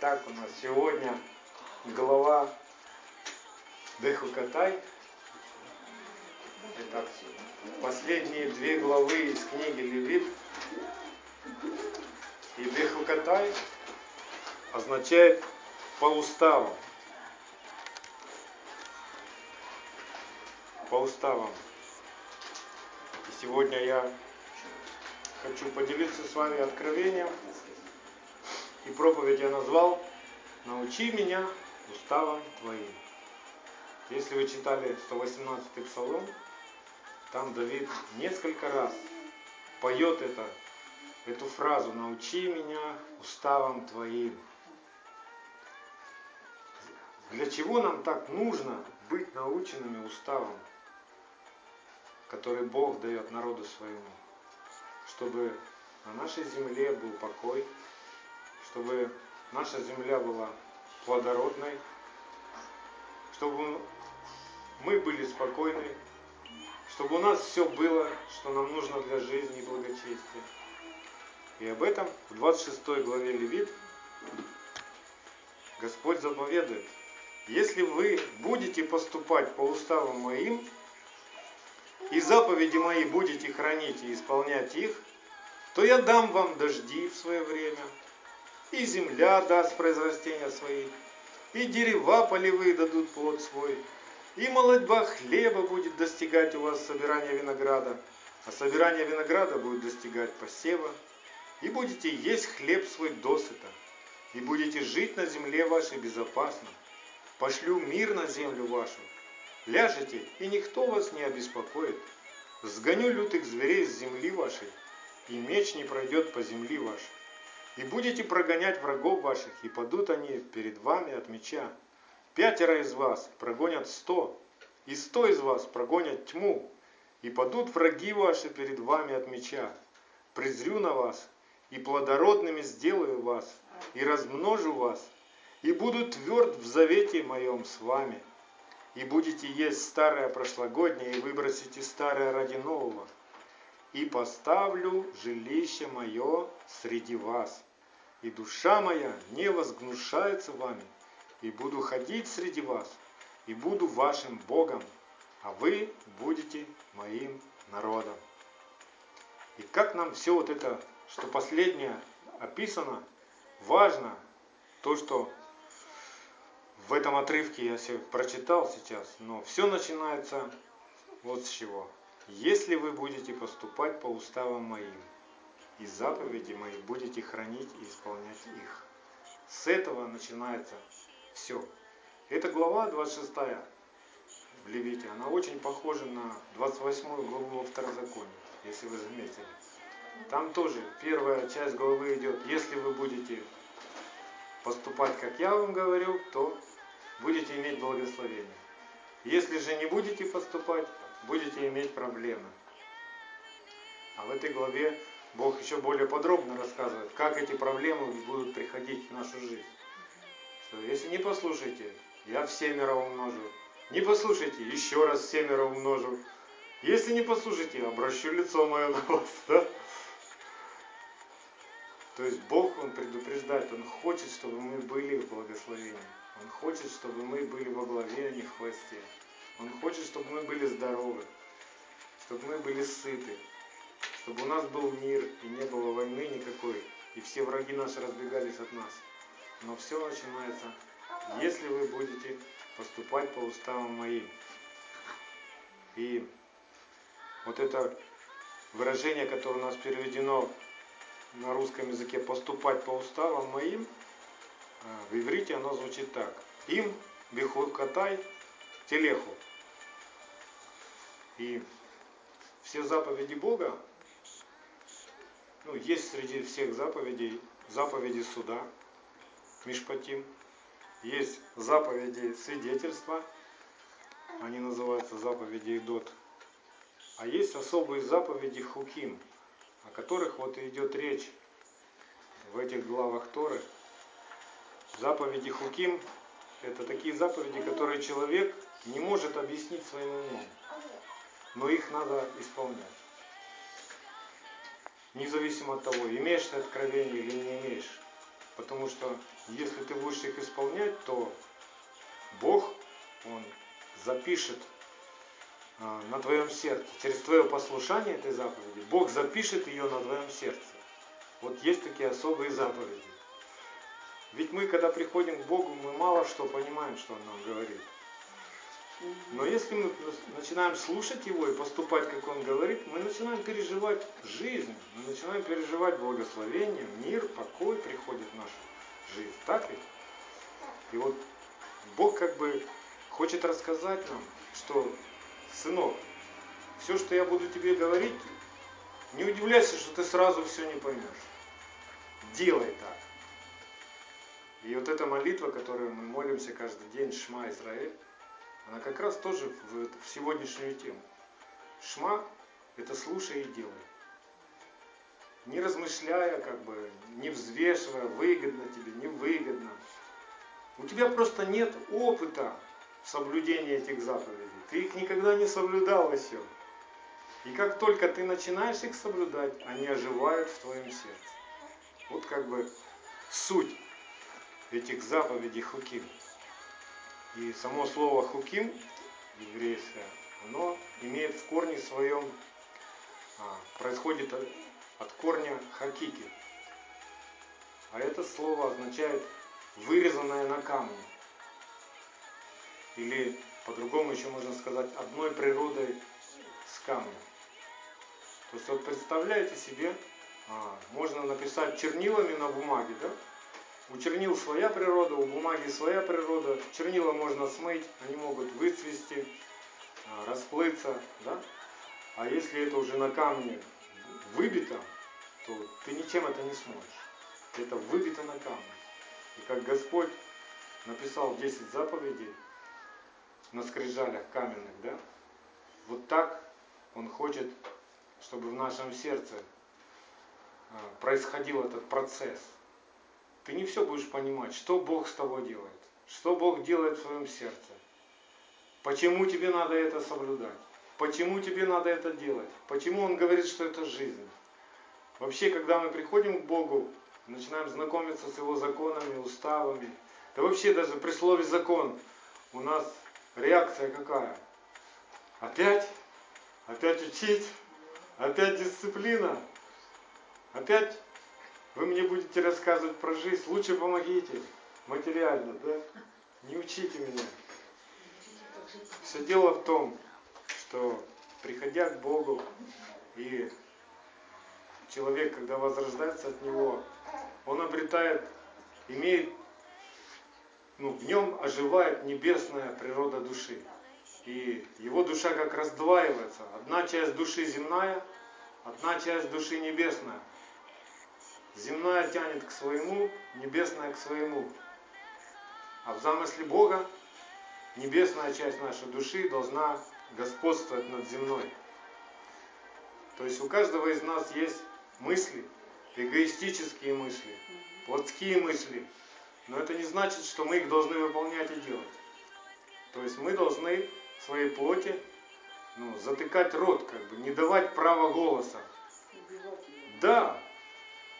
Так, у нас сегодня глава Дехукатай. Это последние две главы из книги Левит. И Дехукатай означает по уставам. По уставам. И сегодня я хочу поделиться с вами откровением. И проповедь я назвал «Научи меня уставам Твоим». Если вы читали 118-й псалом, там Давид несколько раз поет это, эту фразу «Научи меня уставам Твоим». Для чего нам так нужно быть наученными уставом, который Бог дает народу своему? чтобы на нашей земле был покой, чтобы наша земля была плодородной, чтобы мы были спокойны, чтобы у нас все было, что нам нужно для жизни и благочестия. И об этом в 26 главе Левит Господь заповедует. Если вы будете поступать по уставам моим, и заповеди мои будете хранить и исполнять их, то я дам вам дожди в свое время, и земля даст произрастения свои, и дерева полевые дадут плод свой, и молодьба хлеба будет достигать у вас собирания винограда, а собирание винограда будет достигать посева, и будете есть хлеб свой досыта, и будете жить на земле вашей безопасно. Пошлю мир на землю вашу, ляжете, и никто вас не обеспокоит. Сгоню лютых зверей с земли вашей, и меч не пройдет по земли вашей. И будете прогонять врагов ваших, и падут они перед вами от меча. Пятеро из вас прогонят сто, и сто из вас прогонят тьму, и падут враги ваши перед вами от меча. Презрю на вас, и плодородными сделаю вас, и размножу вас, и буду тверд в завете моем с вами и будете есть старое прошлогоднее, и выбросите старое ради нового. И поставлю жилище мое среди вас, и душа моя не возгнушается вами, и буду ходить среди вас, и буду вашим Богом, а вы будете моим народом. И как нам все вот это, что последнее описано, важно, то, что в этом отрывке я себе прочитал сейчас, но все начинается вот с чего. Если вы будете поступать по уставам моим, и заповеди мои будете хранить и исполнять их. С этого начинается все. Эта глава 26 в Левите, она очень похожа на 28 главу во Второзаконии, если вы заметили. Там тоже первая часть главы идет, если вы будете поступать, как я вам говорю, то будете иметь благословение. Если же не будете поступать, будете иметь проблемы. А в этой главе Бог еще более подробно рассказывает, как эти проблемы будут приходить в нашу жизнь. Что если не послушаете, я в семеро умножу. Не послушайте, еще раз семеро умножу. Если не послушаете, обращу лицо мое на вас. Да? То есть Бог, Он предупреждает, Он хочет, чтобы мы были в благословении. Он хочет, чтобы мы были во главе, а не в хвосте. Он хочет, чтобы мы были здоровы, чтобы мы были сыты, чтобы у нас был мир и не было войны никакой, и все враги наши разбегались от нас. Но все начинается, если вы будете поступать по уставам моим. И вот это выражение, которое у нас переведено на русском языке «поступать по уставам моим», а, в иврите оно звучит так. Им бихукатай телеху. И все заповеди Бога, ну, есть среди всех заповедей заповеди суда, Мишпатим, есть заповеди свидетельства, они называются заповеди Идот, а есть особые заповеди Хуким, о которых вот и идет речь в этих главах Торы – Заповеди Хуким – это такие заповеди, которые человек не может объяснить своим умом, но их надо исполнять. Независимо от того, имеешь ты откровение или не имеешь. Потому что Если ты будешь их исполнять, то Бог, Он запишет а, на твоем сердце, через твое послушание этой заповеди, Бог запишет ее на твоем сердце. Вот есть такие особые заповеди. Ведь мы, когда приходим к Богу, мы мало что понимаем, что Он нам говорит. Но если мы начинаем слушать Его и поступать, как Он говорит, мы начинаем переживать жизнь, мы начинаем переживать благословение, мир, покой приходит в нашу жизнь. Так ведь? И вот Бог как бы хочет рассказать нам, что, сынок, все, что я буду тебе говорить, не удивляйся, что ты сразу все не поймешь. Делай так. И вот эта молитва, которую мы молимся каждый день, Шма Израиль, она как раз тоже в, в сегодняшнюю тему. Шма – это слушай и делай. Не размышляя, как бы, не взвешивая, выгодно тебе, не выгодно. У тебя просто нет опыта соблюдения этих заповедей. Ты их никогда не соблюдал еще. И как только ты начинаешь их соблюдать, они оживают в твоем сердце. Вот как бы суть этих заповедей хуким. И само слово хуким еврейское, оно имеет в корне своем, а, происходит от корня хакики. А это слово означает вырезанное на камне. Или по-другому еще можно сказать одной природой с камнем. То есть вот представляете себе, а, можно написать чернилами на бумаге, да? У чернил своя природа, у бумаги своя природа. Чернила можно смыть, они могут выцвести, а, расплыться, да? А если это уже на камне выбито, то ты ничем это не сможешь. Это выбито на камне. И как Господь написал 10 заповедей на скрижалях каменных, да? Вот так Он хочет, чтобы в нашем сердце а, происходил этот процесс – ты не все будешь понимать, что Бог с тобой делает, что Бог делает в своем сердце. Почему тебе надо это соблюдать? Почему тебе надо это делать? Почему Он говорит, что это жизнь? Вообще, когда мы приходим к Богу, начинаем знакомиться с Его законами, уставами, да вообще даже при слове закон у нас реакция какая? Опять? Опять учить? Опять дисциплина? Опять вы мне будете рассказывать про жизнь, лучше помогите материально, да? Не учите меня. Все дело в том, что приходя к Богу и человек, когда возрождается от Него, он обретает, имеет, ну, в нем оживает небесная природа души. И его душа как раздваивается. Одна часть души земная, одна часть души небесная. Земное тянет к своему, небесное к своему. А в замысле Бога небесная часть нашей души должна господствовать над земной. То есть у каждого из нас есть мысли, эгоистические мысли, плотские мысли. Но это не значит, что мы их должны выполнять и делать. То есть мы должны своей плоти ну, затыкать рот, как бы, не давать права голоса. Да,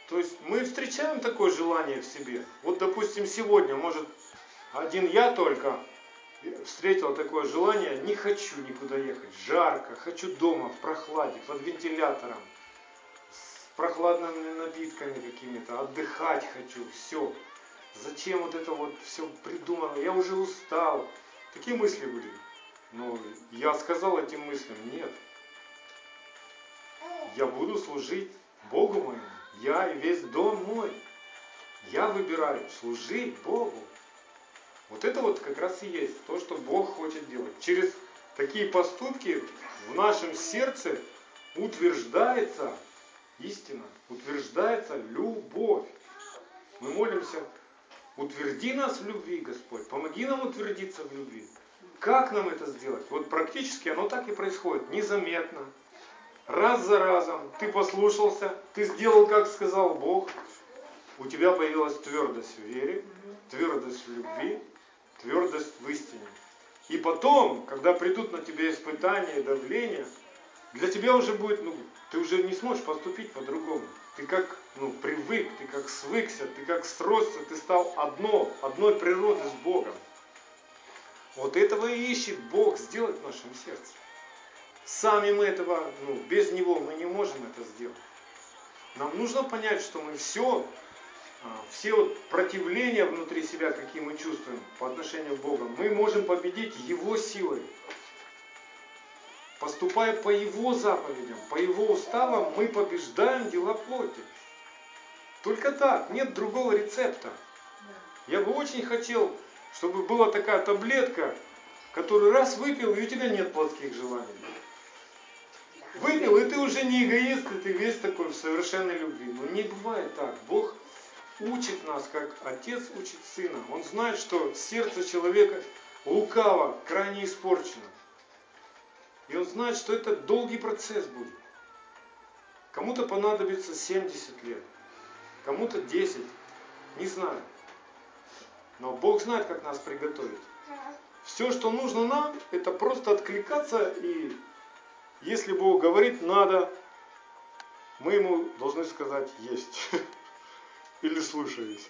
то есть мы встречаем такое желание в себе. Вот, допустим, сегодня, может, один я только встретил такое желание, не хочу никуда ехать, жарко, хочу дома, в прохладе, под вентилятором, с прохладными напитками какими-то, отдыхать хочу, все. Зачем вот это вот все придумано, я уже устал. Такие мысли были. Но я сказал этим мыслям, нет. Я буду служить Богу моему я и весь дом мой. Я выбираю служить Богу. Вот это вот как раз и есть то, что Бог хочет делать. Через такие поступки в нашем сердце утверждается истина, утверждается любовь. Мы молимся, утверди нас в любви, Господь, помоги нам утвердиться в любви. Как нам это сделать? Вот практически оно так и происходит, незаметно, раз за разом ты послушался, ты сделал, как сказал Бог, у тебя появилась твердость в вере, твердость в любви, твердость в истине. И потом, когда придут на тебя испытания, давления, для тебя уже будет, ну, ты уже не сможешь поступить по-другому. ты как ну, привык, ты как свыкся, ты как сросся, ты стал одно, одной природы с Богом. Вот этого и ищет Бог сделать в нашем сердце. Сами мы этого, ну, без Него мы не можем это сделать. Нам нужно понять, что мы все, а, все вот противления внутри себя, какие мы чувствуем по отношению к Богу, мы можем победить Его силой. Поступая по Его заповедям, по Его уставам, мы побеждаем дела плоти. Только так, нет другого рецепта. Я бы очень хотел, чтобы была такая таблетка, которую раз выпил, и у тебя нет плотских желаний. Выпил, и ты уже не эгоист, и ты весь такой в совершенной любви. Но не бывает так. Бог учит нас, как отец учит сына. Он знает, что сердце человека лукаво, крайне испорчено. И он знает, что это долгий процесс будет. Кому-то понадобится 70 лет, кому-то 10, не знаю. Но Бог знает, как нас приготовить. Все, что нужно нам, это просто откликаться и если Бог говорит надо, мы ему должны сказать есть. Или слушаюсь.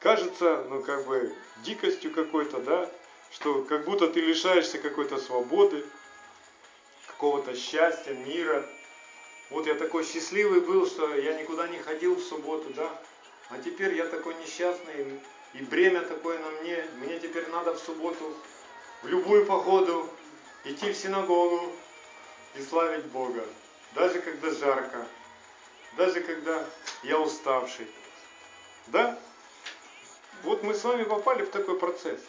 Кажется, ну как бы дикостью какой-то, да, что как будто ты лишаешься какой-то свободы, какого-то счастья, мира. Вот я такой счастливый был, что я никуда не ходил в субботу, да, а теперь я такой несчастный, и бремя такое на мне, мне теперь надо в субботу, в любую погоду, идти в синагогу и славить Бога, даже когда жарко, даже когда я уставший. Да? Вот мы с вами попали в такой процесс.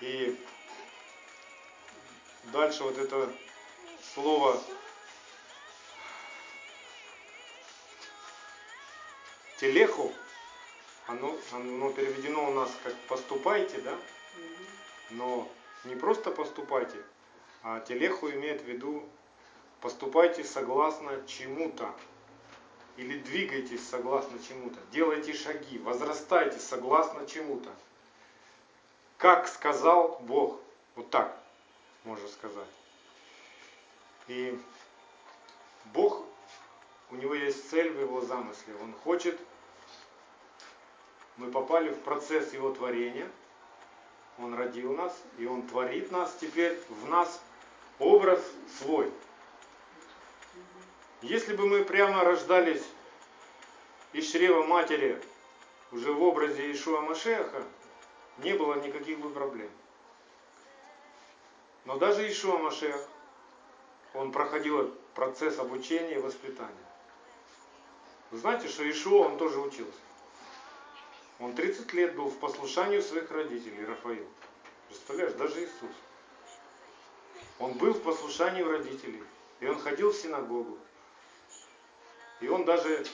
И дальше вот это слово телеху, оно, оно переведено у нас как поступайте, да? Но не просто поступайте, а телеху имеет в виду поступайте согласно чему-то. Или двигайтесь согласно чему-то. Делайте шаги, возрастайте согласно чему-то. Как сказал Бог. Вот так можно сказать. И Бог, у него есть цель в его замысле. Он хочет, мы попали в процесс его творения – он родил нас, и Он творит нас теперь в нас образ свой. Если бы мы прямо рождались из чрева матери уже в образе Ишуа Машеха, не было никаких бы проблем. Но даже Ишуа Машех, он проходил процесс обучения и воспитания. Вы знаете, что Ишуа, он тоже учился. Он 30 лет был в послушании своих родителей, Рафаил. Представляешь, даже Иисус. Он был в послушании у родителей. И он ходил в синагогу. И он даже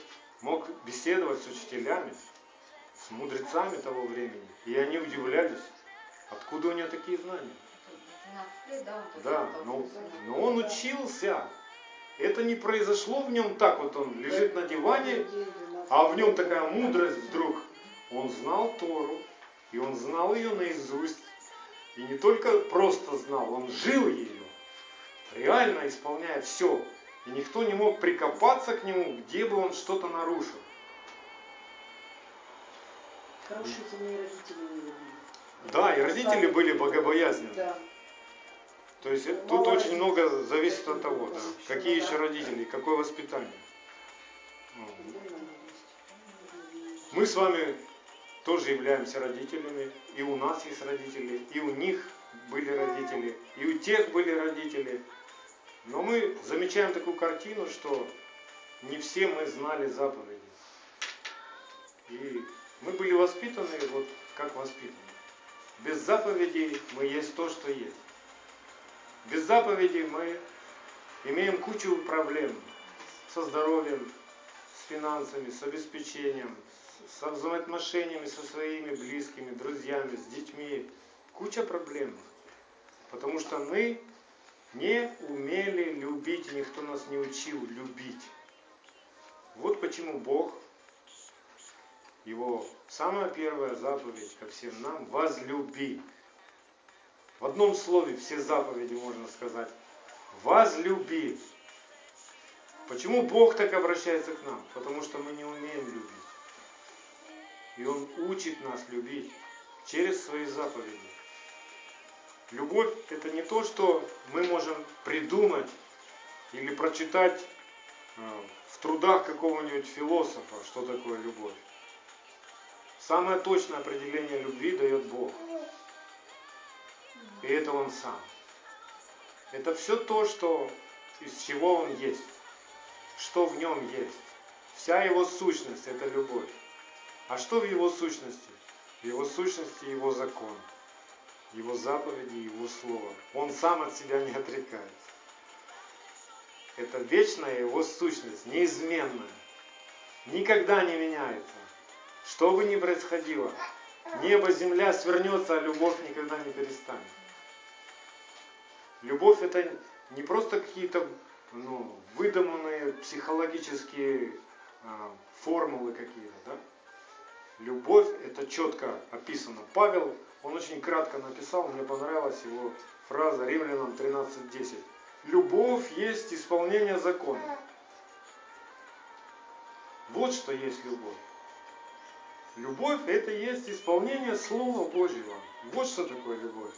мог беседовать с учителями, с мудрецами того времени. И они удивлялись, откуда у него такие знания. Да, но, но он учился. Это не произошло в нем так, вот он лежит на диване, а в нем такая мудрость вдруг он знал Тору, и он знал ее наизусть. И не только просто знал, он жил ее, реально исполняя все. И никто не мог прикопаться к нему, где бы он что-то нарушил. Хорошие родители были. Да, и родители были богобоязненны. Да. То есть Мало тут очень родителей. много зависит от того, да, какие еще родители, какое воспитание. Мы с вами тоже являемся родителями, и у нас есть родители, и у них были родители, и у тех были родители. Но мы замечаем такую картину, что не все мы знали заповеди. И мы были воспитаны вот как воспитаны. Без заповедей мы есть то, что есть. Без заповедей мы имеем кучу проблем со здоровьем, с финансами, с обеспечением, со взаимоотношениями со своими близкими, друзьями, с детьми. Куча проблем. Потому что мы не умели любить, и никто нас не учил любить. Вот почему Бог, его самая первая заповедь ко всем нам, возлюби. В одном слове все заповеди можно сказать. Возлюби. Почему Бог так обращается к нам? Потому что мы не умеем любить. И Он учит нас любить через свои заповеди. Любовь – это не то, что мы можем придумать или прочитать э, в трудах какого-нибудь философа, что такое любовь. Самое точное определение любви дает Бог. И это Он сам. Это все то, что, из чего Он есть, что в Нем есть. Вся Его сущность – это любовь. А что в Его сущности? В Его сущности Его закон, Его заповеди, Его Слово. Он сам от себя не отрекается. Это вечная Его сущность, неизменная. Никогда не меняется. Что бы ни происходило, небо, земля свернется, а любовь никогда не перестанет. Любовь это не просто какие-то ну, выдуманные психологические а, формулы какие-то, да? Любовь это четко описано. Павел, он очень кратко написал, мне понравилась его фраза Римлянам 13.10. Любовь есть исполнение закона. Вот что есть любовь. Любовь это есть исполнение Слова Божьего. Вот что такое любовь.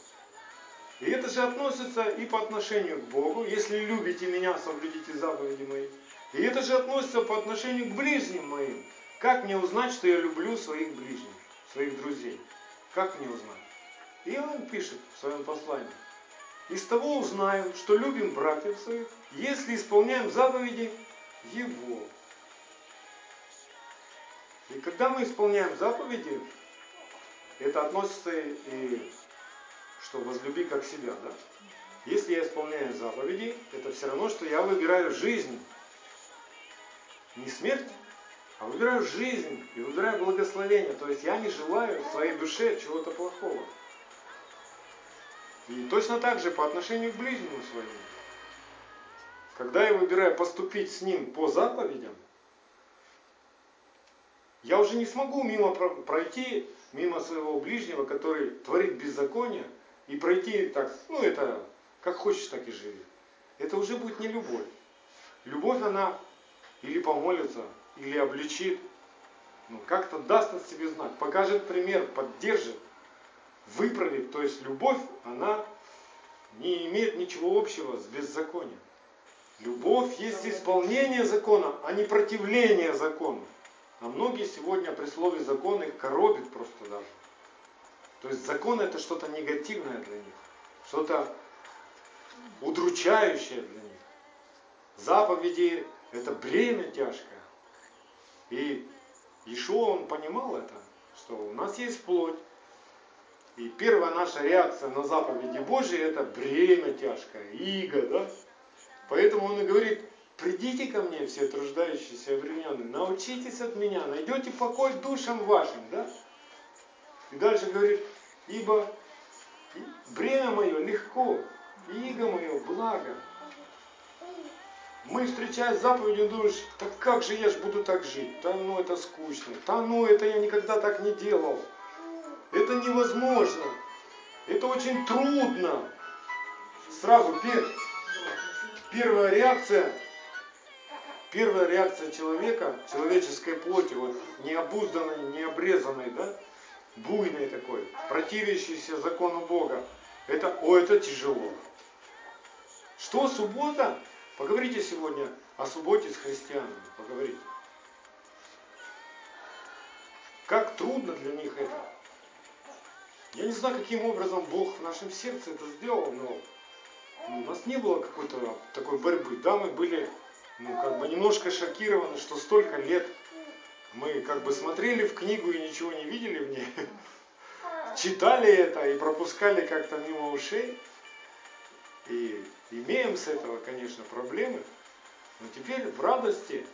И это же относится и по отношению к Богу. Если любите меня, соблюдите заповеди мои. И это же относится по отношению к ближним моим. Как мне узнать, что я люблю своих ближних, своих друзей? Как мне узнать? И он пишет в своем послании. Из того узнаем, что любим братьев своих, если исполняем заповеди Его. И когда мы исполняем заповеди, это относится и что возлюби как себя, да? Если я исполняю заповеди, это все равно, что я выбираю жизнь. Не смерть, а выбираю жизнь и выбираю благословение. То есть я не желаю в своей душе чего-то плохого. И точно так же по отношению к ближнему своему. Когда я выбираю поступить с ним по заповедям, я уже не смогу мимо пройти, мимо своего ближнего, который творит беззаконие, и пройти так, ну это, как хочешь, так и живи. Это уже будет не любовь. Любовь, она или помолится, или обличит, ну, как-то даст от себе знак, покажет пример, поддержит, выправит. То есть любовь, она не имеет ничего общего с беззаконием. Любовь есть исполнение закона, а не противление закону. А многие сегодня при слове закон их коробит просто даже. То есть закон это что-то негативное для них, что-то удручающее для них. Заповеди это бремя тяжкое. И Ишуа, он понимал это, что у нас есть плоть. И первая наша реакция на заповеди Божьи это бремя тяжкое, иго, да? Поэтому он и говорит, придите ко мне, все труждающиеся и научитесь от меня, найдете покой душам вашим, да? И дальше говорит, ибо бремя мое легко, иго мое благо. Мы, встречая заповедью, думаешь, так как же я ж буду так жить? Да ну это скучно. Да ну это я никогда так не делал. Это невозможно. Это очень трудно. Сразу пер, первая реакция, первая реакция человека, человеческой плоти, вот необузданной, необрезанной, да, буйной такой, противящийся закону Бога, это, о, это тяжело. Что суббота? Поговорите сегодня о субботе с христианами, поговорите. Как трудно для них это. Я не знаю, каким образом Бог в нашем сердце это сделал, но у нас не было какой-то такой борьбы. Да, мы были ну, как бы немножко шокированы, что столько лет мы как бы смотрели в книгу и ничего не видели в ней, читали это и пропускали как-то мимо ушей. И имеем с этого, конечно, проблемы. Но теперь в радости,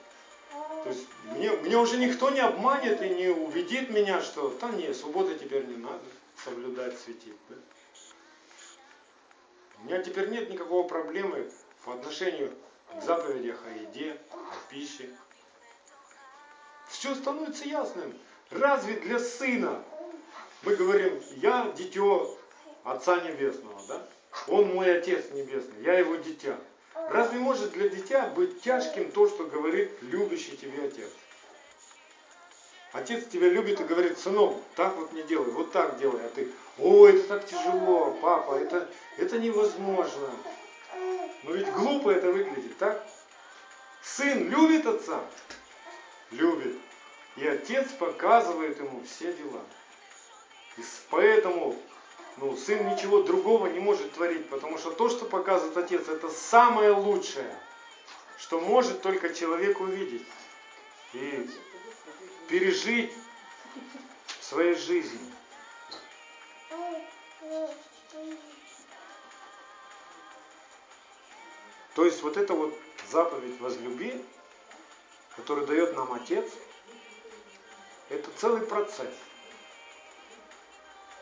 то есть мне, мне уже никто не обманет и не убедит меня, что там не, субботы теперь не надо соблюдать, светить. Да? У меня теперь нет никакого проблемы по отношению к заповедях о еде, о пище, все становится ясным. Разве для сына мы говорим, я дитё Отца Небесного, да? Он мой Отец Небесный, я его дитя. Разве может для дитя быть тяжким то, что говорит любящий тебе отец? Отец тебя любит и говорит, сынок, так вот не делай, вот так делай. А ты, ой, это так тяжело, папа, это, это невозможно. Но ведь глупо это выглядит, так? Сын любит отца? Любит. И отец показывает ему все дела. И поэтому ну, сын ничего другого не может творить, потому что то, что показывает отец, это самое лучшее, что может только человек увидеть и пережить в своей жизни. То есть вот эта вот заповедь возлюби, которую дает нам Отец, это целый процесс.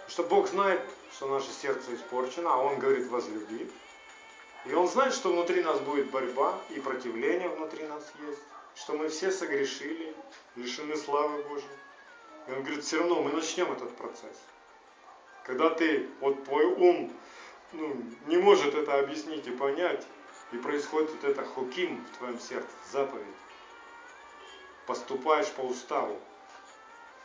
Что Бог знает, что наше сердце испорчено, а Он говорит возлюби. И Он знает, что внутри нас будет борьба и противление внутри нас есть, что мы все согрешили, лишены славы Божьей. И Он говорит, все равно мы начнем этот процесс. Когда ты, вот твой ум ну, не может это объяснить и понять, и происходит вот это хуким в твоем сердце, заповедь. Поступаешь по уставу,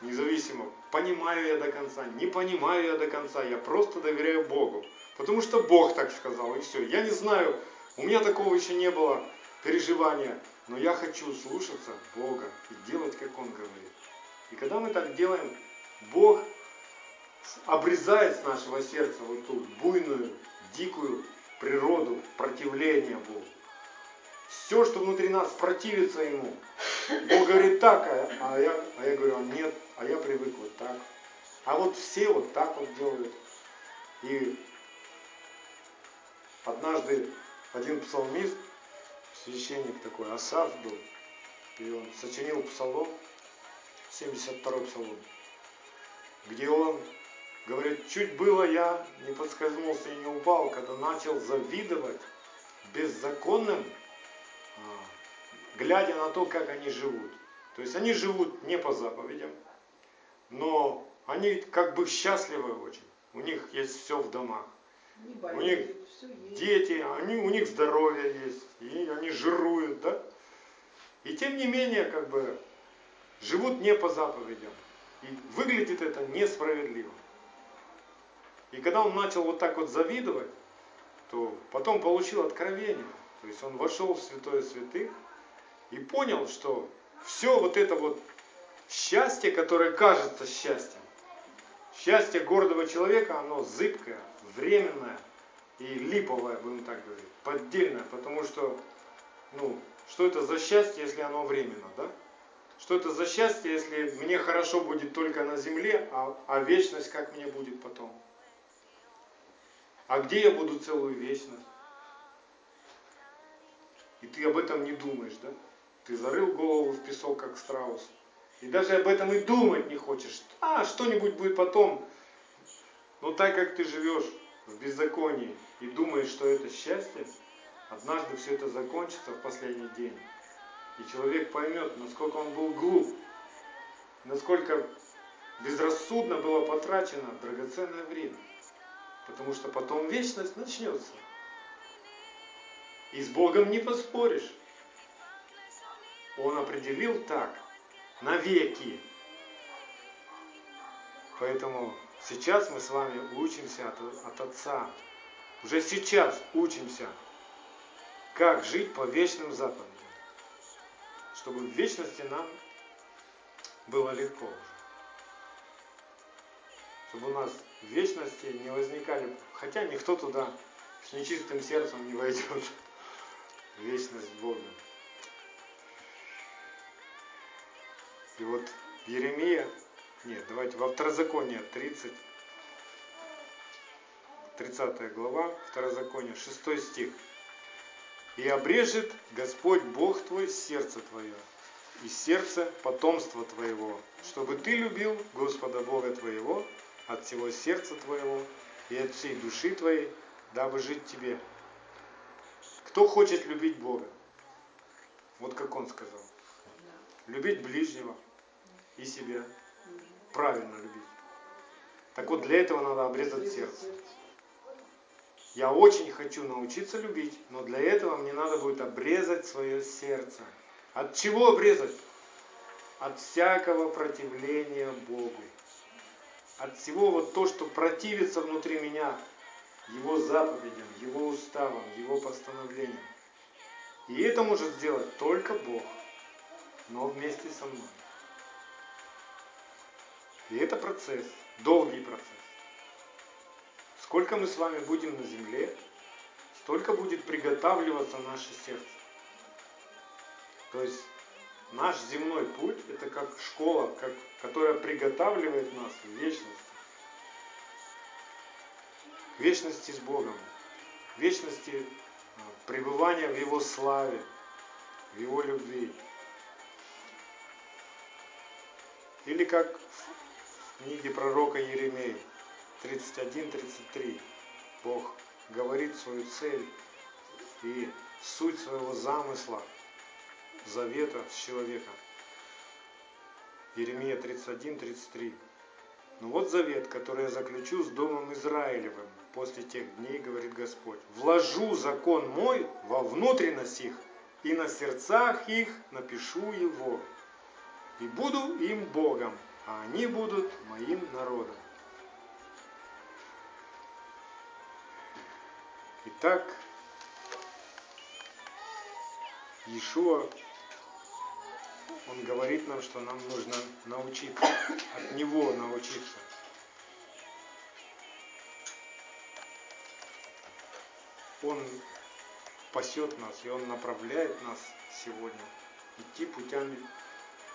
независимо, понимаю я до конца, не понимаю я до конца, я просто доверяю Богу. Потому что Бог так сказал, и все. Я не знаю, у меня такого еще не было переживания, но я хочу слушаться Бога и делать, как Он говорит. И когда мы так делаем, Бог обрезает с нашего сердца вот ту буйную, дикую природу противления Богу. Все, что внутри нас противится Ему. Бог говорит так, а, а я, а я говорю, нет, а я привык вот так. А вот все вот так вот делают. И однажды один псалмист, священник такой, Асав был, и он сочинил псалом, 72-й псалом, где он говорит, чуть было я не подскользнулся и не упал, когда начал завидовать беззаконным, а, глядя на то, как они живут. То есть они живут не по заповедям, но они как бы счастливы очень. У них есть все в домах. у них дети, они, у них здоровье есть, и они жируют, да? И тем не менее, как бы, живут не по заповедям. И выглядит это несправедливо. И когда он начал вот так вот завидовать, то потом получил откровение. То есть он вошел в святое святых и понял, что все вот это вот счастье, которое кажется счастьем, счастье гордого человека, оно зыбкое, временное и липовое, будем так говорить, поддельное, потому что, ну, что это за счастье, если оно временно, да? Что это за счастье, если мне хорошо будет только на земле, а, а вечность как мне будет потом? А где я буду целую вечность? И ты об этом не думаешь, да? Ты зарыл голову в песок, как страус. И даже об этом и думать не хочешь. А, что-нибудь будет потом. Но так как ты живешь в беззаконии и думаешь, что это счастье, однажды все это закончится в последний день. И человек поймет, насколько он был глуп, насколько безрассудно было потрачено драгоценное время. Потому что потом вечность начнется. И с Богом не поспоришь. Он определил так, навеки. Поэтому сейчас мы с вами учимся от, от Отца. Уже сейчас учимся, как жить по вечным заповедям. Чтобы в вечности нам было легко чтобы у нас в вечности не возникали, хотя никто туда с нечистым сердцем не войдет вечность Бога. И вот Еремия, нет, давайте во Второзаконие 30, 30 глава, Второзаконие, 6 стих. «И обрежет Господь Бог твой сердце твое, и сердце потомства твоего, чтобы ты любил Господа Бога твоего от всего сердца твоего и от всей души твоей, дабы жить тебе. Кто хочет любить Бога? Вот как он сказал. Любить ближнего и себя. Правильно любить. Так вот, для этого надо обрезать сердце. Я очень хочу научиться любить, но для этого мне надо будет обрезать свое сердце. От чего обрезать? От всякого противления Богу. От всего вот то, что противится внутри меня, Его заповедям, Его уставам, Его постановлениям. И это может сделать только Бог, но вместе со мной. И это процесс, долгий процесс. Сколько мы с вами будем на земле, столько будет приготавливаться наше сердце. То есть наш земной путь это как школа, как, которая приготавливает нас в вечность. Вечности с Богом, вечности а, пребывания в Его славе, в Его любви. Или как в книге пророка Еремея, 31-33. Бог говорит свою цель и суть своего замысла, завета с человеком. Еремия 31-33. Ну вот завет, который я заключу с Домом Израилевым после тех дней, говорит Господь. Вложу закон мой во внутренность их, и на сердцах их напишу его. И буду им Богом, а они будут моим народом. Итак, Иешуа, он говорит нам, что нам нужно научиться, от Него научиться. Он пасет нас, и Он направляет нас сегодня идти путями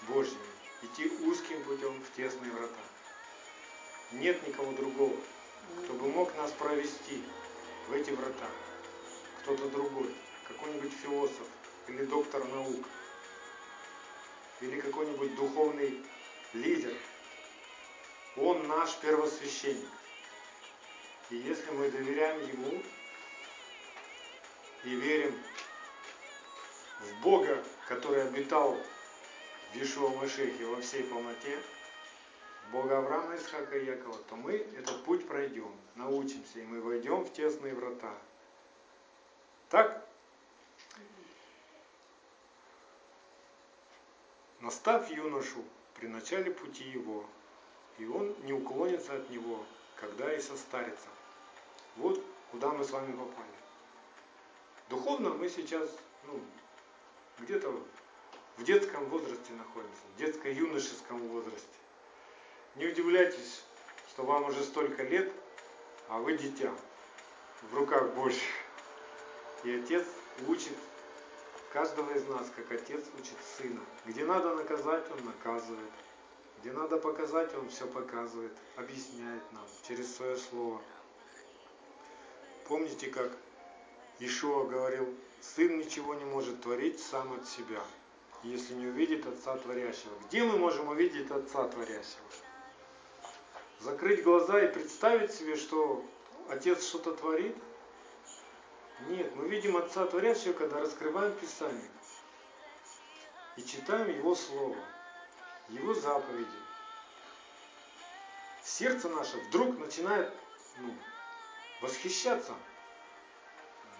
Божьими, идти узким путем в тесные врата. Нет никого другого, кто бы мог нас провести в эти врата кто-то другой, какой-нибудь философ или доктор наук, или какой-нибудь духовный лидер. Он наш первосвященник. И если мы доверяем Ему и верим в Бога, который обитал в Ишуа Машехе во всей полноте, Бога Авраама, Исхака и Якова, то мы этот путь пройдем, научимся, и мы войдем в тесные врата. Так? Настав юношу при начале пути его, и он не уклонится от него, когда и состарится. Вот куда мы с вами попали. Духовно мы сейчас ну, где-то в детском возрасте находимся, в детско-юношеском возрасте. Не удивляйтесь, что вам уже столько лет, а вы дитя в руках Божьих. И Отец учит каждого из нас, как Отец учит Сына. Где надо наказать, Он наказывает. Где надо показать, Он все показывает, объясняет нам через свое Слово. Помните, как Ишуа говорил, Сын ничего не может творить сам от себя, если не увидит Отца Творящего. Где мы можем увидеть Отца Творящего? закрыть глаза и представить себе, что Отец что-то творит? Нет, мы видим Отца Творящего, когда раскрываем Писание и читаем Его Слово, Его заповеди. Сердце наше вдруг начинает ну, восхищаться.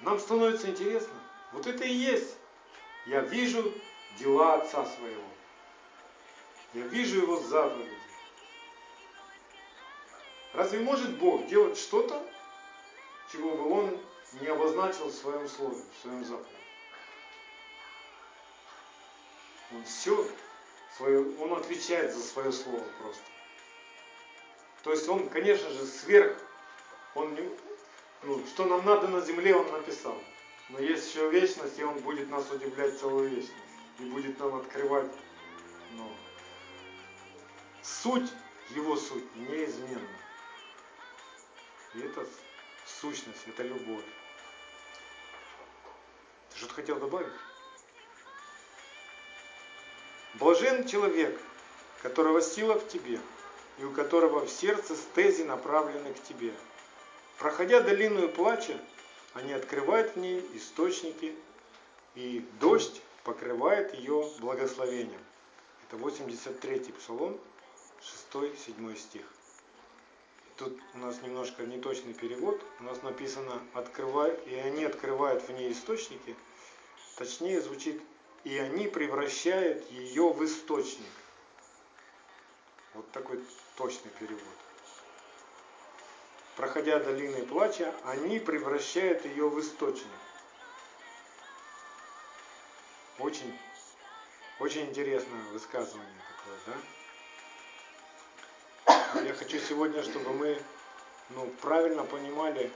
Нам становится интересно. Вот это и есть. Я вижу дела Отца Своего. Я вижу Его заповеди. Разве может Бог делать что-то, чего бы Он не обозначил в своем слове, в своем заповеди? Он все, свое, он отвечает за свое слово просто. То есть он, конечно же, сверх, он не, ну, что нам надо на земле, он написал. Но есть еще вечность, и он будет нас удивлять целую вечность. И будет нам открывать ну, суть, его суть неизменна. И это сущность, это любовь. Ты что-то хотел добавить? Блажен человек, которого сила в тебе, и у которого в сердце стези направлены к тебе. Проходя долину плача, они открывают в ней источники, и дождь покрывает ее благословением. Это 83-й псалом, 6-7 стих. тут у нас немножко неточный перевод. У нас написано открывай, и они открывают в ней источники. Точнее звучит и они превращают ее в источник. Вот такой точный перевод. Проходя долины плача, они превращают ее в источник. Очень, очень интересное высказывание такое, да? Я хочу сегодня, чтобы мы ну, правильно понимали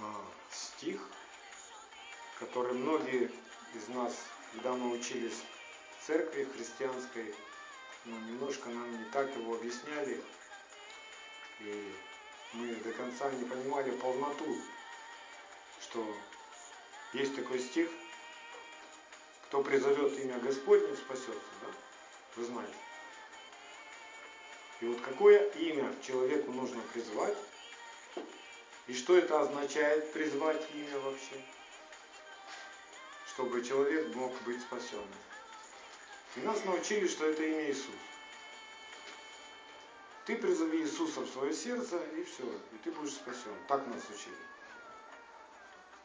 а, стих, который многие из нас, когда мы учились в церкви христианской, ну, немножко нам не так его объясняли, и мы до конца не понимали полноту, что есть такой стих, кто призовет имя Господне, спасется, да? Вы знаете. И вот какое имя человеку нужно призвать, и что это означает призвать имя вообще? чтобы человек мог быть спасенным. И нас научили, что это имя Иисус. Ты призови Иисуса в свое сердце, и все, и ты будешь спасен. Так нас учили.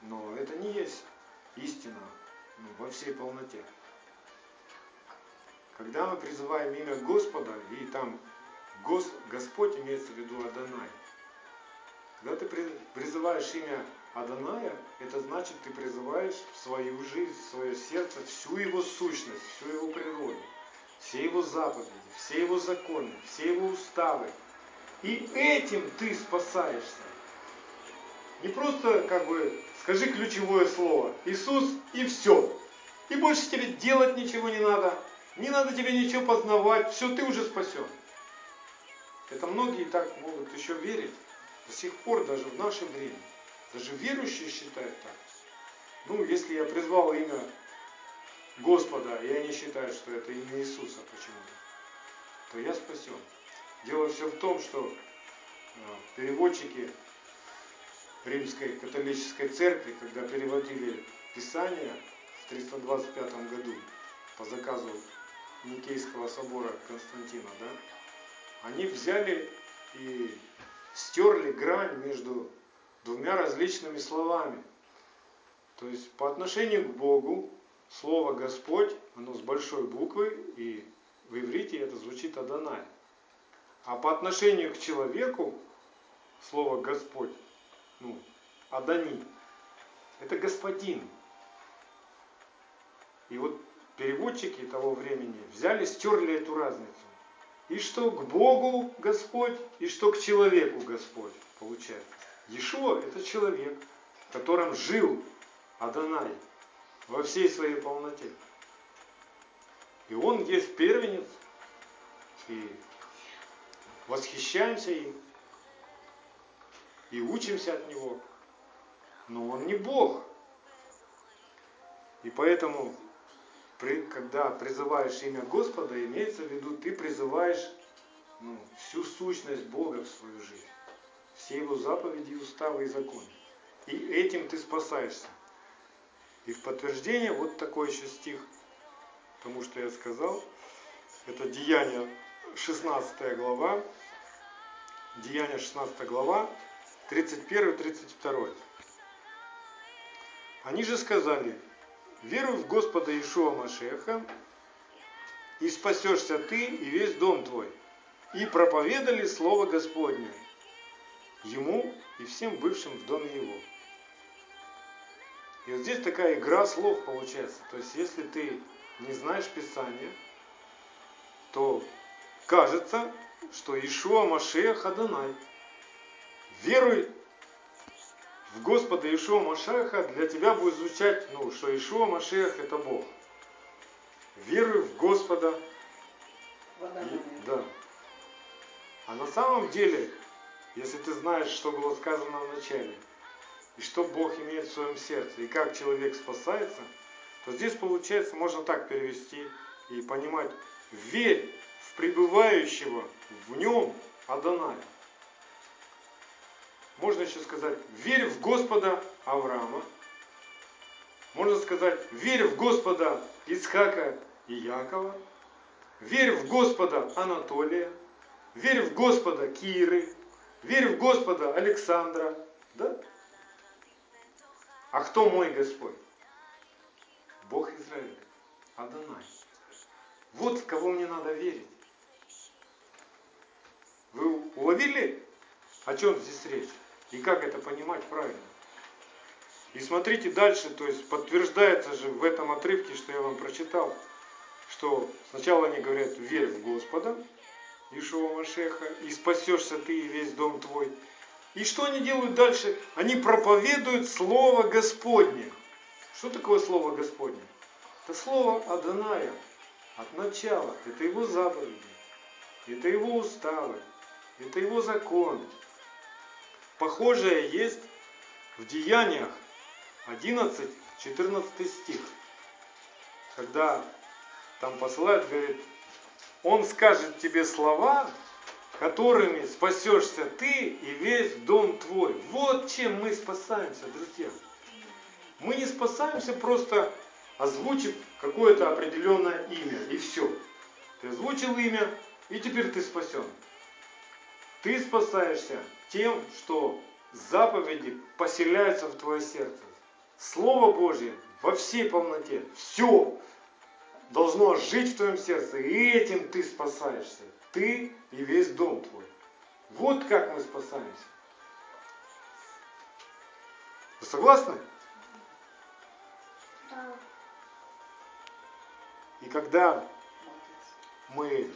Но это не есть истина ну, во всей полноте. Когда мы призываем имя Господа, и там Гос, Господь имеется в виду Адонай, когда ты призываешь имя Аданая, это значит, ты призываешь в свою жизнь, в свое сердце всю его сущность, всю его природу, все его заповеди, все его законы, все его уставы. И этим ты спасаешься. Не просто как бы скажи ключевое слово Иисус и все. И больше тебе делать ничего не надо. Не надо тебе ничего познавать. Все, ты уже спасен. Это многие так могут еще верить до сих пор, даже в наше время. Даже верующие считают так. Ну, если я призвал имя Господа, и они считают, что это имя Иисуса почему-то, то я спасен. Дело все в том, что э, переводчики Римской католической церкви, когда переводили Писание в 325 году по заказу Никейского собора Константина, да, они взяли и стерли грань между двумя различными словами. То есть по отношению к Богу слово Господь, оно с большой буквы, и в иврите это звучит Адонай. А по отношению к человеку слово Господь, ну, Адани, это господин. И вот переводчики того времени взяли, стерли эту разницу. И что к Богу Господь, и что к человеку Господь получается. Ешуа – это человек, в котором жил Адонай во всей своей полноте. И он есть первенец, и восхищаемся им, и учимся от него. Но он не Бог. И поэтому, когда призываешь имя Господа, имеется в виду, ты призываешь ну, всю сущность Бога в свою жизнь все его заповеди, уставы и законы. И этим ты спасаешься. И в подтверждение вот такой еще стих, тому что я сказал, это Деяние 16 глава, Деяние 16 глава, 31-32. Они же сказали, веруй в Господа Ишуа Машеха, и спасешься ты и весь дом твой. И проповедали Слово Господне ему и всем бывшим в доме его. И вот здесь такая игра слов получается. То есть, если ты не знаешь Писания, то кажется, что Ишуа Машех Адонай. Веруй в Господа Ишуа Машеха, для тебя будет звучать, ну, что Ишуа Машех это Бог. Веруй в Господа. И, да. А на самом деле если ты знаешь, что было сказано в начале, и что Бог имеет в своем сердце, и как человек спасается, то здесь получается, можно так перевести и понимать, верь в пребывающего в нем Адоная. Можно еще сказать, верь в Господа Авраама. Можно сказать, верь в Господа Исхака и Якова. Верь в Господа Анатолия. верь в Господа Киры, верь в Господа Александра. Да? А кто мой Господь? Бог Израиля, Адонай. Вот в кого мне надо верить. Вы уловили, о чем здесь речь? И как это понимать правильно? И смотрите дальше, то есть подтверждается же в этом отрывке, что я вам прочитал, что сначала они говорят, верь в Господа, Ишуа Машеха, и спасешься ты и весь дом твой. И что они делают дальше? Они проповедуют Слово Господне. Что такое Слово Господне? Это Слово Аданая, от начала. Это Его заповеди, это Его уставы, это Его закон. Похожее есть в Деяниях 11, 14 стих. Когда там посылают, говорит, он скажет тебе слова, которыми спасешься ты и весь дом твой. Вот чем мы спасаемся, друзья. Мы не спасаемся просто озвучив какое-то определенное имя, и все. Ты озвучил имя, и теперь ты спасен. Ты спасаешься тем, что заповеди поселяются в твое сердце. Слово Божье во всей полноте, все должно жить в твоем сердце, и этим ты спасаешься. Ты и весь дом твой. Вот как мы спасаемся. Вы согласны? Да. И когда мы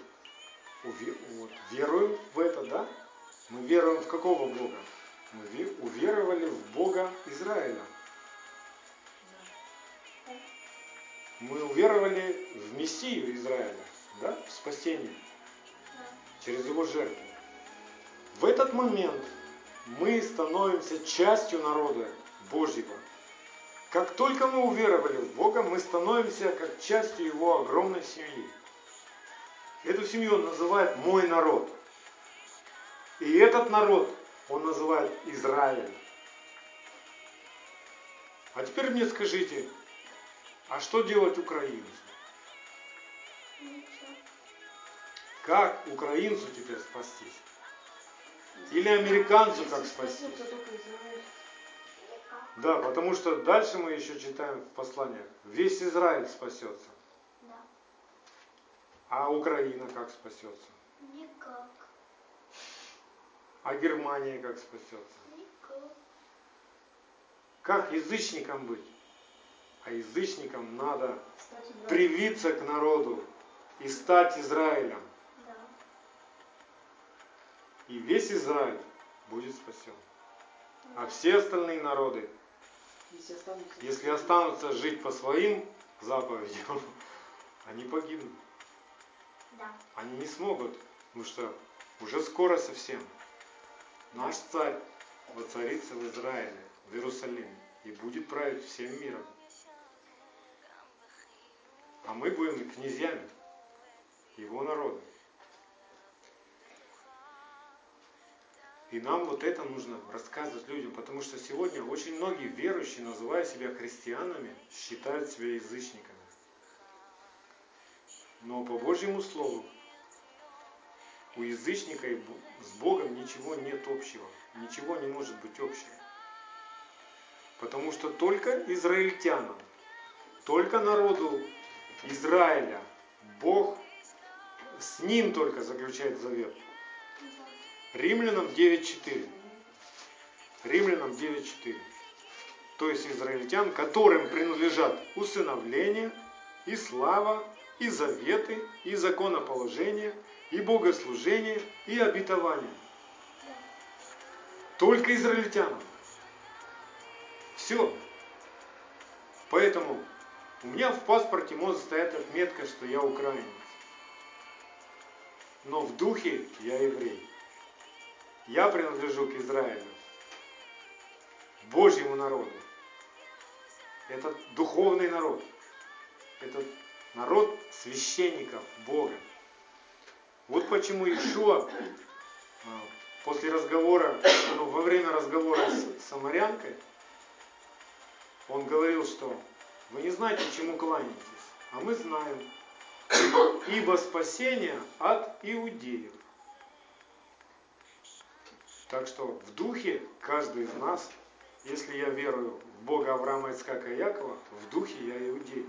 вот, веруем в это, да, мы веруем в какого Бога? Мы уверовали в Бога Израиля. Мы уверовали в Мессию Израиля, да, в спасение через его жертву. В этот момент мы становимся частью народа Божьего. Как только мы уверовали в Бога, мы становимся как частью Его огромной семьи. Эту семью он называет «мой народ». И этот народ он называет Израиль. А теперь мне скажите, а что делать украинцу? Как украинцу теперь спастись? Или американцу как спастись? Да, потому что дальше мы еще читаем в посланиях. Весь Израиль спасется. Да. А Украина как спасется? Никак. А Германия как спасется? Никак. Как язычникам быть? А язычникам надо Кстати, да. привиться к народу и стать Израилем. И весь Израиль будет спасен. А все остальные народы, Если останутся. если останутся жить по своим заповедям, они погибнут. Да. Они не смогут, потому что уже скоро совсем наш царь воцарится в Израиле, в Иерусалиме, и будет править всем миром. А мы будем князьями его народа. И нам вот это нужно рассказывать людям, потому что сегодня очень многие верующие, называя себя христианами, считают себя язычниками. Но по Божьему Слову у язычника и с Богом ничего нет общего. Ничего не может быть общего. Потому что только израильтянам, только народу Израиля Бог с ним только заключает завет. Римлянам 9.4. Римлянам 9.4. То есть израильтян, которым принадлежат усыновление, и слава, и заветы, и законоположение, и богослужение, и обетование. Только израильтянам. Все. Поэтому у меня в паспорте может стоять отметка, что я украинец. Но в духе я еврей. Я принадлежу к Израилю, Божьему народу. Это духовный народ. Это народ священников Бога. Вот почему Ишуа а, после разговора, ну, во время разговора с самарянкой, он говорил, что вы не знаете, чему кланяетесь, а мы знаем, ибо спасение от иудеев. Так что в духе каждый из нас, если я верую в Бога Авраама, Ицкака и Якова, в духе я иудей.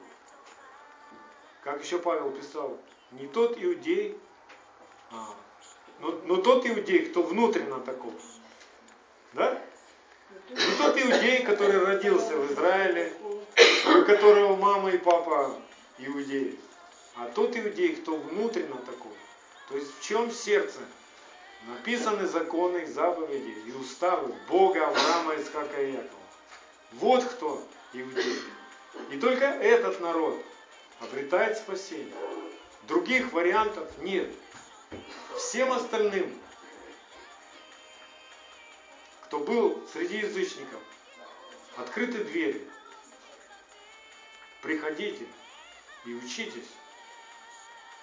Как еще Павел писал, не тот иудей, а, но, но тот иудей, кто внутренно таков. Да? Не тот иудей, который родился в Израиле, у которого мама и папа иудеи, а тот иудей, кто внутренно такой. То есть в чем сердце написаны законы, заповеди и уставы Бога Авраама, Исхака и Якова. Вот кто иудей. И только этот народ обретает спасение. Других вариантов нет. Всем остальным, кто был среди язычников, открыты двери. Приходите и учитесь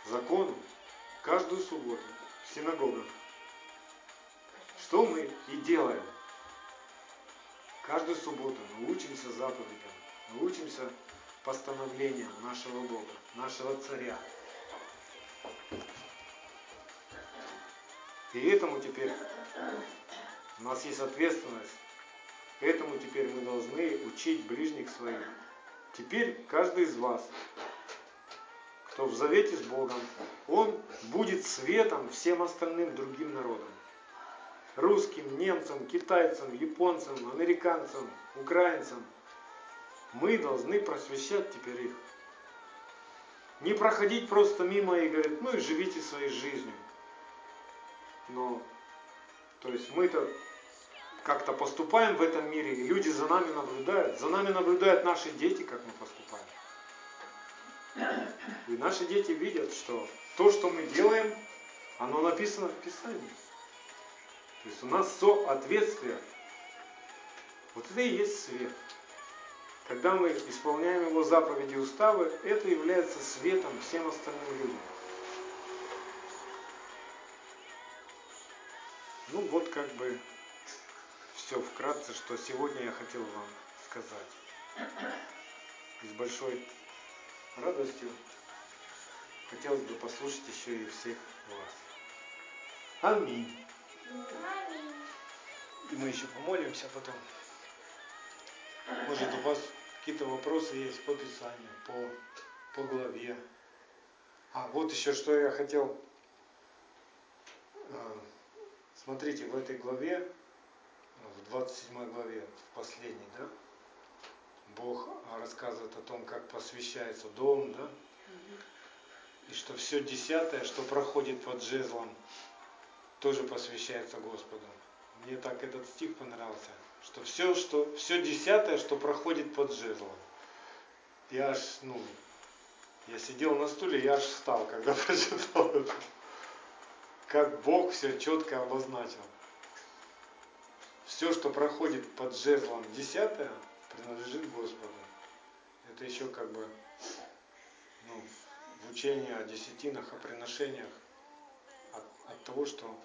закону каждую субботу в синагогах. Что мы и делаем. Каждую субботу мы учимся заповедям, мы учимся постановлениям нашего Бога, нашего Царя. И этому теперь у нас есть ответственность. Этому теперь мы должны учить ближних своих. Теперь каждый из вас, кто в завете с Богом, он будет светом всем остальным другим народам. Русским, немцам, китайцам, японцам, американцам, украинцам. Мы должны просвещать теперь их. Не проходить просто мимо и говорить, ну и живите своей жизнью. Но, то есть мы-то как-то поступаем в этом мире, и люди за нами наблюдают. За нами наблюдают наши дети, как мы поступаем. И наши дети видят, что то, что мы делаем, оно написано в Писании. То есть у нас соответствие. Вот это и есть свет. Когда мы исполняем его заповеди и уставы, это является светом всем остальным людям. Ну вот как бы все вкратце, что сегодня я хотел вам сказать. И с большой радостью хотелось бы послушать еще и всех вас. Аминь. И мы еще помолимся потом. Может у вас какие-то вопросы есть по Писанию, по, по главе. А вот еще что я хотел. А, Смотрите, в этой главе, в 27 главе, в последней, да, Бог рассказывает о том, как посвящается дом, да, и что все десятое, что проходит под жезлом, тоже посвящается Господу. Мне так этот стих понравился, что все, что, все десятое, что проходит под жезлом. Я аж, ну, я сидел на стуле, я аж встал, когда прочитал это как Бог все четко обозначил. Все, что проходит под жезлом десятое, принадлежит Господу. Это еще как бы ну, в учении о десятинах, о приношениях, от, от того, что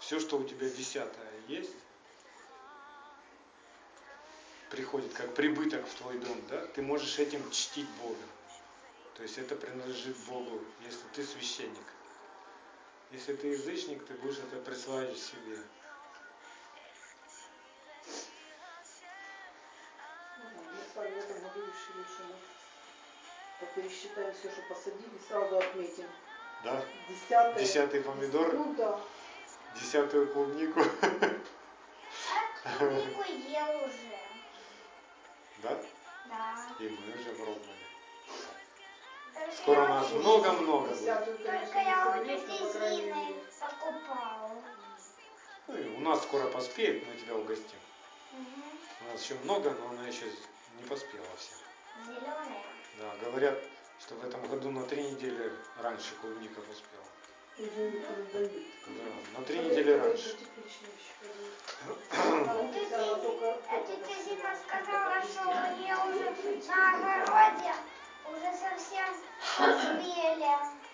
все, что у тебя десятое есть, приходит как прибыток в твой дом, да, ты можешь этим чтить Бога. То есть это принадлежит Богу, если ты священник. Если ты язычник, ты будешь это присваивать себе. Мы пересчитаем все, что посадили, сразу отметим. Да? Десятое. Десятый помидор, Ну да. десятую клубнику. А клубнику ел уже. Да? Да. И мы уже пробовали. Только Скоро я нас много-много будет. Только я уже резины мере. покупала. Ну у нас скоро поспеет, мы тебя угостим. Угу. У нас еще много, но она еще не поспела вся. Зеленая. Да, говорят, что в этом году на три недели раньше не продают. Да, на три недели раньше. А тетя. Зима сказала, что у нее уже на огороде уже совсем поспели.